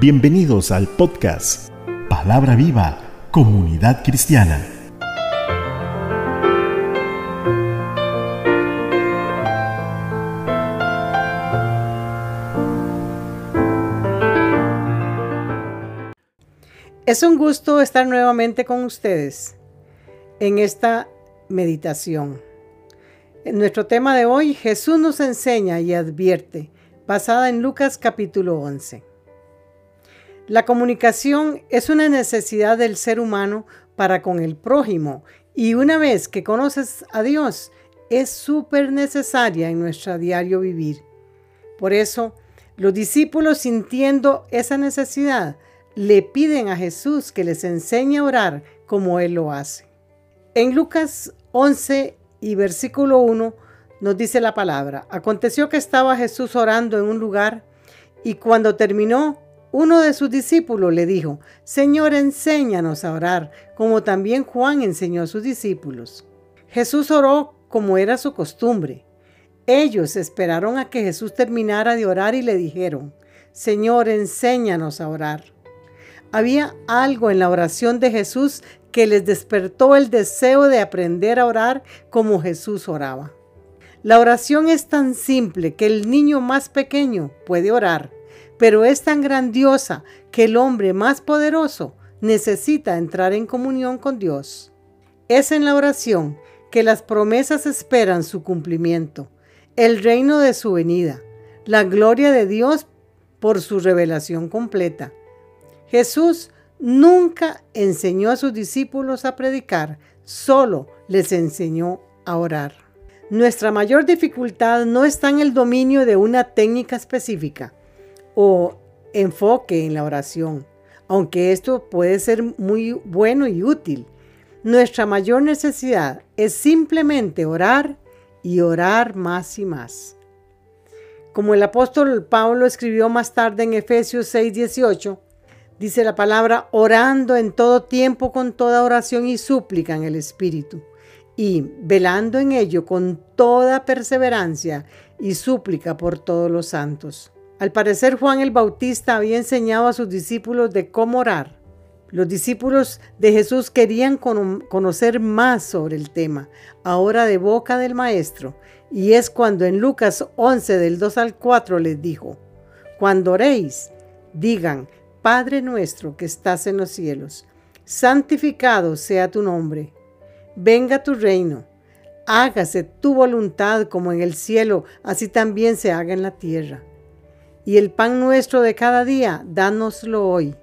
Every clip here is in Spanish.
Bienvenidos al podcast Palabra Viva, Comunidad Cristiana. Es un gusto estar nuevamente con ustedes en esta meditación. En nuestro tema de hoy, Jesús nos enseña y advierte, basada en Lucas capítulo 11. La comunicación es una necesidad del ser humano para con el prójimo y una vez que conoces a Dios, es súper necesaria en nuestro diario vivir. Por eso, los discípulos sintiendo esa necesidad, le piden a Jesús que les enseñe a orar como Él lo hace. En Lucas 11 y versículo 1 nos dice la palabra, aconteció que estaba Jesús orando en un lugar y cuando terminó, uno de sus discípulos le dijo, Señor, enséñanos a orar, como también Juan enseñó a sus discípulos. Jesús oró como era su costumbre. Ellos esperaron a que Jesús terminara de orar y le dijeron, Señor, enséñanos a orar. Había algo en la oración de Jesús que les despertó el deseo de aprender a orar como Jesús oraba. La oración es tan simple que el niño más pequeño puede orar, pero es tan grandiosa que el hombre más poderoso necesita entrar en comunión con Dios. Es en la oración que las promesas esperan su cumplimiento, el reino de su venida, la gloria de Dios por su revelación completa. Jesús nunca enseñó a sus discípulos a predicar, solo les enseñó a orar. Nuestra mayor dificultad no está en el dominio de una técnica específica o enfoque en la oración, aunque esto puede ser muy bueno y útil. Nuestra mayor necesidad es simplemente orar y orar más y más. Como el apóstol Pablo escribió más tarde en Efesios 6:18, Dice la palabra, orando en todo tiempo con toda oración y súplica en el Espíritu, y velando en ello con toda perseverancia y súplica por todos los santos. Al parecer Juan el Bautista había enseñado a sus discípulos de cómo orar. Los discípulos de Jesús querían conocer más sobre el tema, ahora de boca del Maestro, y es cuando en Lucas 11 del 2 al 4 les dijo, cuando oréis, digan, Padre nuestro que estás en los cielos, santificado sea tu nombre. Venga tu reino. Hágase tu voluntad como en el cielo, así también se haga en la tierra. Y el pan nuestro de cada día, dánoslo hoy.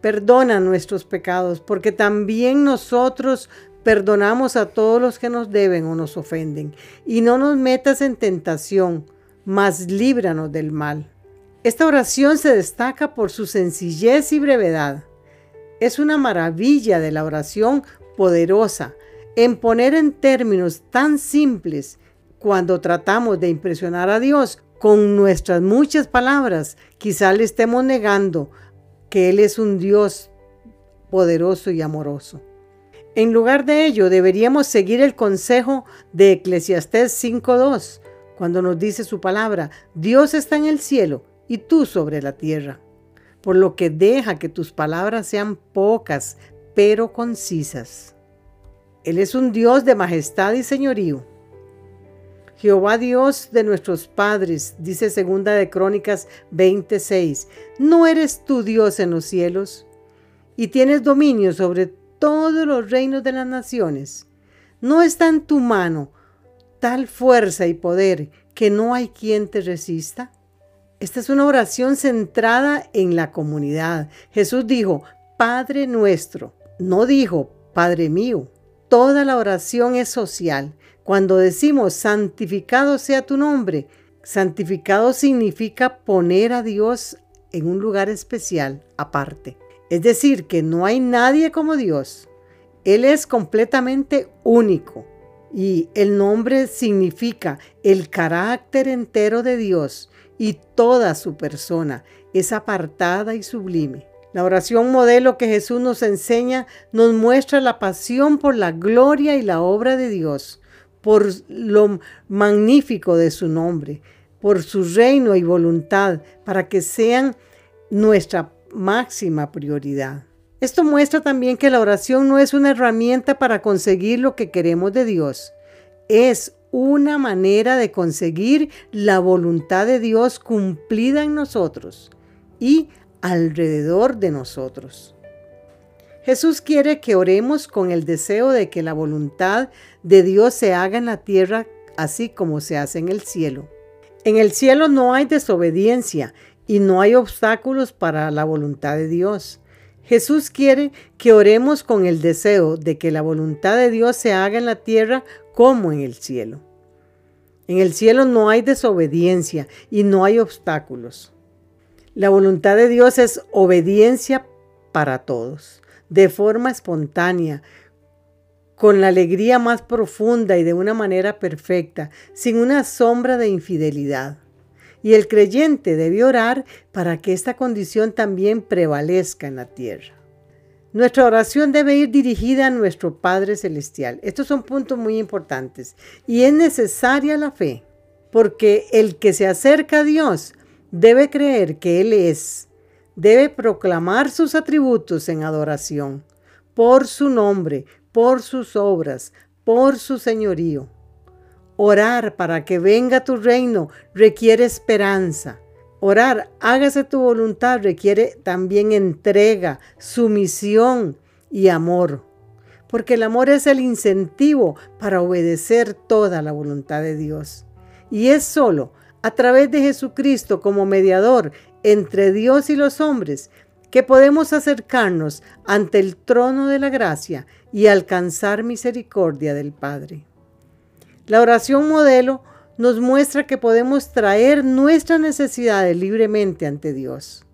Perdona nuestros pecados, porque también nosotros perdonamos a todos los que nos deben o nos ofenden. Y no nos metas en tentación, mas líbranos del mal. Esta oración se destaca por su sencillez y brevedad. Es una maravilla de la oración poderosa en poner en términos tan simples cuando tratamos de impresionar a Dios con nuestras muchas palabras, quizá le estemos negando que Él es un Dios poderoso y amoroso. En lugar de ello, deberíamos seguir el consejo de Eclesiastés 5.2, cuando nos dice su palabra, Dios está en el cielo y tú sobre la tierra. Por lo que deja que tus palabras sean pocas, pero concisas. Él es un Dios de majestad y señorío. Jehová Dios de nuestros padres, dice segunda de Crónicas 26, ¿no eres tú Dios en los cielos? Y tienes dominio sobre todos los reinos de las naciones. ¿No está en tu mano tal fuerza y poder que no hay quien te resista? Esta es una oración centrada en la comunidad. Jesús dijo, Padre nuestro, no dijo, Padre mío. Toda la oración es social. Cuando decimos, santificado sea tu nombre, santificado significa poner a Dios en un lugar especial, aparte. Es decir, que no hay nadie como Dios. Él es completamente único. Y el nombre significa el carácter entero de Dios y toda su persona es apartada y sublime. La oración modelo que Jesús nos enseña nos muestra la pasión por la gloria y la obra de Dios, por lo magnífico de su nombre, por su reino y voluntad, para que sean nuestra máxima prioridad. Esto muestra también que la oración no es una herramienta para conseguir lo que queremos de Dios. Es una manera de conseguir la voluntad de Dios cumplida en nosotros y alrededor de nosotros. Jesús quiere que oremos con el deseo de que la voluntad de Dios se haga en la tierra así como se hace en el cielo. En el cielo no hay desobediencia y no hay obstáculos para la voluntad de Dios. Jesús quiere que oremos con el deseo de que la voluntad de Dios se haga en la tierra como en el cielo. En el cielo no hay desobediencia y no hay obstáculos. La voluntad de Dios es obediencia para todos, de forma espontánea, con la alegría más profunda y de una manera perfecta, sin una sombra de infidelidad. Y el creyente debe orar para que esta condición también prevalezca en la tierra. Nuestra oración debe ir dirigida a nuestro Padre Celestial. Estos son puntos muy importantes. Y es necesaria la fe, porque el que se acerca a Dios debe creer que Él es, debe proclamar sus atributos en adoración, por su nombre, por sus obras, por su señorío. Orar para que venga tu reino requiere esperanza. Orar, hágase tu voluntad, requiere también entrega, sumisión y amor. Porque el amor es el incentivo para obedecer toda la voluntad de Dios. Y es solo a través de Jesucristo como mediador entre Dios y los hombres que podemos acercarnos ante el trono de la gracia y alcanzar misericordia del Padre. La oración modelo nos muestra que podemos traer nuestras necesidades libremente ante Dios.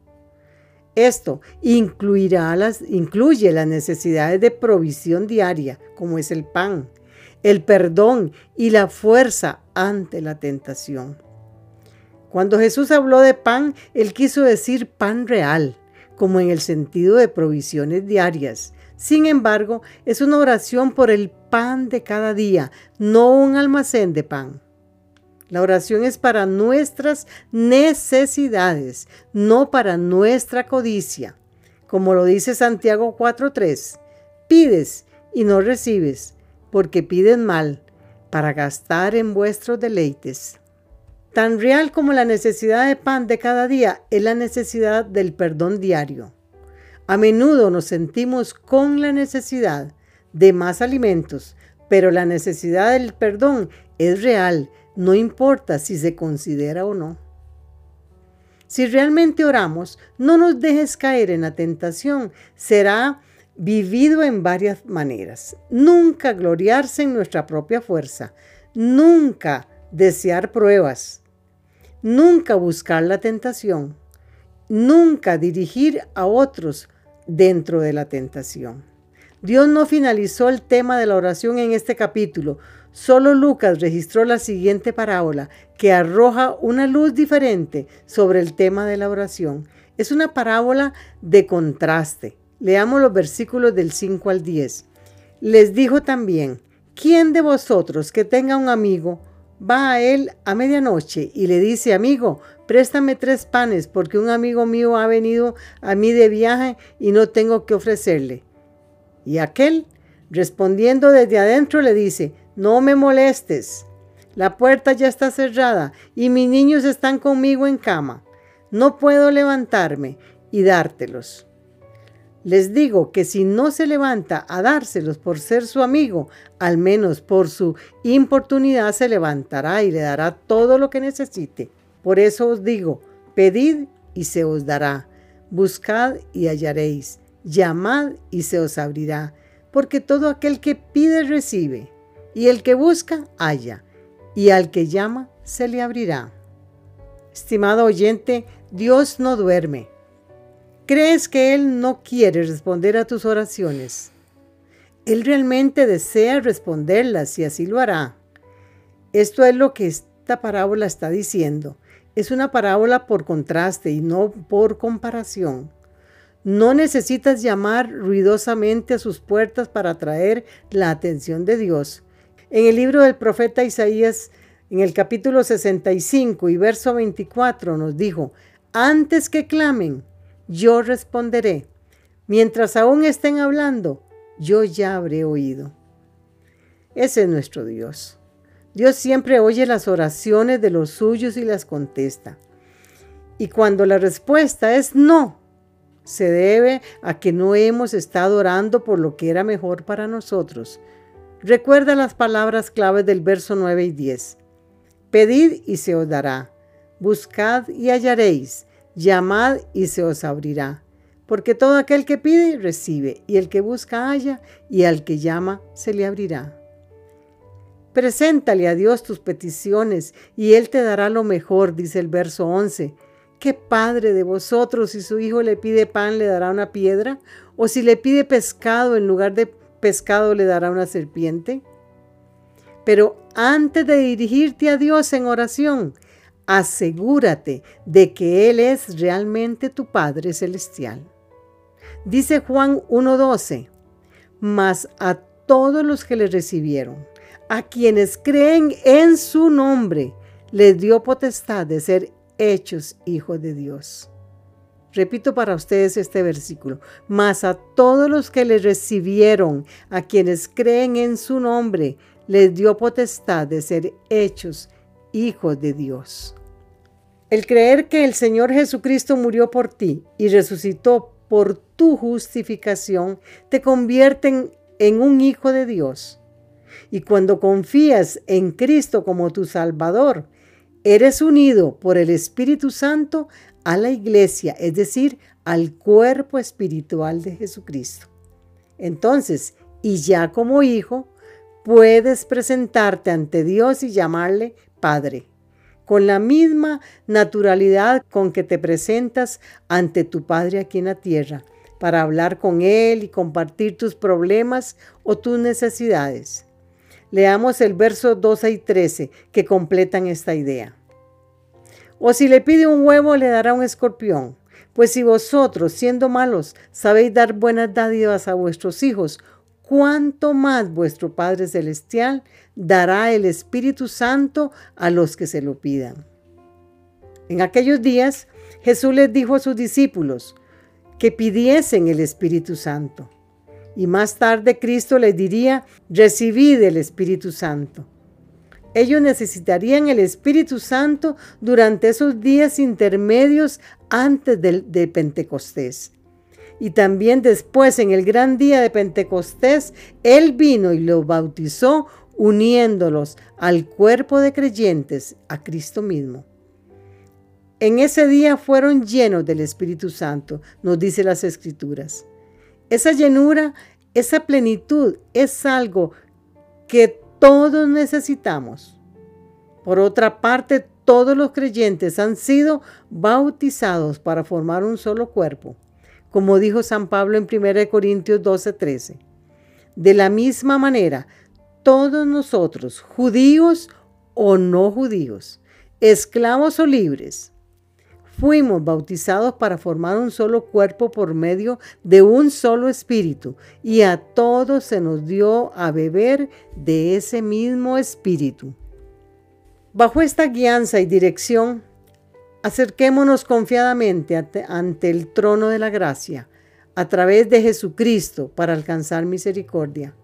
Esto incluirá las, incluye las necesidades de provisión diaria, como es el pan, el perdón y la fuerza ante la tentación. Cuando Jesús habló de pan, él quiso decir pan real, como en el sentido de provisiones diarias. Sin embargo, es una oración por el pan de cada día, no un almacén de pan. La oración es para nuestras necesidades, no para nuestra codicia. Como lo dice Santiago 4.3, pides y no recibes, porque piden mal, para gastar en vuestros deleites. Tan real como la necesidad de pan de cada día es la necesidad del perdón diario. A menudo nos sentimos con la necesidad de más alimentos, pero la necesidad del perdón es real, no importa si se considera o no. Si realmente oramos, no nos dejes caer en la tentación, será vivido en varias maneras. Nunca gloriarse en nuestra propia fuerza, nunca desear pruebas, nunca buscar la tentación, nunca dirigir a otros dentro de la tentación. Dios no finalizó el tema de la oración en este capítulo, solo Lucas registró la siguiente parábola que arroja una luz diferente sobre el tema de la oración. Es una parábola de contraste. Leamos los versículos del 5 al 10. Les dijo también, ¿quién de vosotros que tenga un amigo va a él a medianoche y le dice, amigo, préstame tres panes porque un amigo mío ha venido a mí de viaje y no tengo que ofrecerle. Y aquel, respondiendo desde adentro, le dice, no me molestes, la puerta ya está cerrada y mis niños están conmigo en cama. No puedo levantarme y dártelos. Les digo que si no se levanta a dárselos por ser su amigo, al menos por su importunidad se levantará y le dará todo lo que necesite. Por eso os digo, pedid y se os dará, buscad y hallaréis, llamad y se os abrirá, porque todo aquel que pide recibe, y el que busca halla, y al que llama se le abrirá. Estimado oyente, Dios no duerme ¿Crees que Él no quiere responder a tus oraciones? Él realmente desea responderlas y así lo hará. Esto es lo que esta parábola está diciendo. Es una parábola por contraste y no por comparación. No necesitas llamar ruidosamente a sus puertas para atraer la atención de Dios. En el libro del profeta Isaías, en el capítulo 65 y verso 24, nos dijo, antes que clamen, yo responderé. Mientras aún estén hablando, yo ya habré oído. Ese es nuestro Dios. Dios siempre oye las oraciones de los suyos y las contesta. Y cuando la respuesta es no, se debe a que no hemos estado orando por lo que era mejor para nosotros. Recuerda las palabras claves del verso 9 y 10. Pedid y se os dará. Buscad y hallaréis. Llamad y se os abrirá. Porque todo aquel que pide, recibe, y el que busca, halla, y al que llama, se le abrirá. Preséntale a Dios tus peticiones, y Él te dará lo mejor, dice el verso 11. ¿Qué padre de vosotros, si su hijo le pide pan, le dará una piedra? ¿O si le pide pescado, en lugar de pescado, le dará una serpiente? Pero antes de dirigirte a Dios en oración, asegúrate de que Él es realmente tu Padre Celestial. Dice Juan 1.12, mas a todos los que le recibieron, a quienes creen en su nombre, les dio potestad de ser hechos hijos de Dios. Repito para ustedes este versículo, mas a todos los que le recibieron, a quienes creen en su nombre, les dio potestad de ser hechos hijos de Dios. El creer que el Señor Jesucristo murió por ti y resucitó por tu justificación te convierten en un hijo de Dios. Y cuando confías en Cristo como tu Salvador, eres unido por el Espíritu Santo a la iglesia, es decir, al cuerpo espiritual de Jesucristo. Entonces, y ya como hijo, puedes presentarte ante Dios y llamarle Padre con la misma naturalidad con que te presentas ante tu Padre aquí en la tierra, para hablar con Él y compartir tus problemas o tus necesidades. Leamos el verso 12 y 13 que completan esta idea. O si le pide un huevo, le dará un escorpión. Pues si vosotros, siendo malos, sabéis dar buenas dádivas a vuestros hijos, cuánto más vuestro Padre Celestial dará el Espíritu Santo a los que se lo pidan. En aquellos días Jesús les dijo a sus discípulos que pidiesen el Espíritu Santo. Y más tarde Cristo les diría, recibid el Espíritu Santo. Ellos necesitarían el Espíritu Santo durante esos días intermedios antes de, de Pentecostés. Y también después, en el gran día de Pentecostés, Él vino y los bautizó uniéndolos al cuerpo de creyentes, a Cristo mismo. En ese día fueron llenos del Espíritu Santo, nos dice las Escrituras. Esa llenura, esa plenitud es algo que todos necesitamos. Por otra parte, todos los creyentes han sido bautizados para formar un solo cuerpo como dijo San Pablo en 1 Corintios 12:13. De la misma manera, todos nosotros, judíos o no judíos, esclavos o libres, fuimos bautizados para formar un solo cuerpo por medio de un solo espíritu, y a todos se nos dio a beber de ese mismo espíritu. Bajo esta guianza y dirección, Acerquémonos confiadamente ante el trono de la gracia a través de Jesucristo para alcanzar misericordia,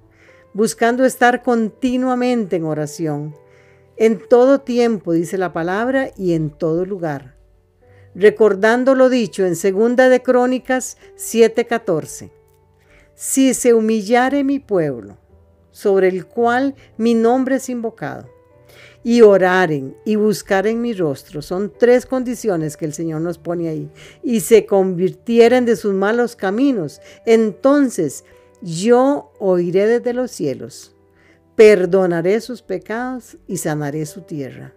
buscando estar continuamente en oración, en todo tiempo, dice la palabra, y en todo lugar. Recordando lo dicho en segunda de Crónicas 7:14. Si se humillare mi pueblo, sobre el cual mi nombre es invocado, y oraren y buscaren mi rostro. Son tres condiciones que el Señor nos pone ahí. Y se convirtieren de sus malos caminos. Entonces yo oiré desde los cielos, perdonaré sus pecados y sanaré su tierra.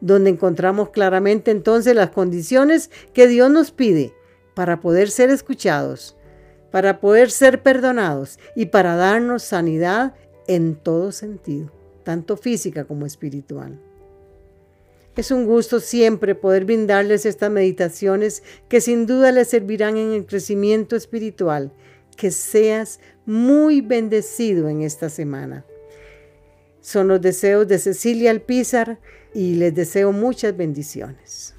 Donde encontramos claramente entonces las condiciones que Dios nos pide para poder ser escuchados, para poder ser perdonados y para darnos sanidad en todo sentido tanto física como espiritual. Es un gusto siempre poder brindarles estas meditaciones que sin duda les servirán en el crecimiento espiritual. Que seas muy bendecido en esta semana. Son los deseos de Cecilia Alpizar y les deseo muchas bendiciones.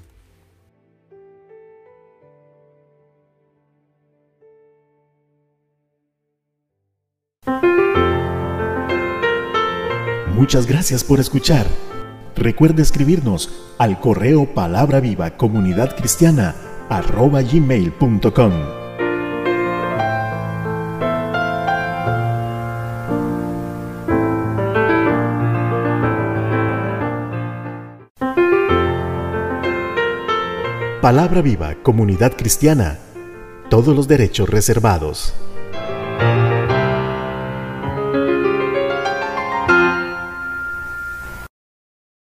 Muchas gracias por escuchar. Recuerde escribirnos al correo palabra viva comunidad cristiana arroba gmail.com. Palabra viva comunidad cristiana. Todos los derechos reservados.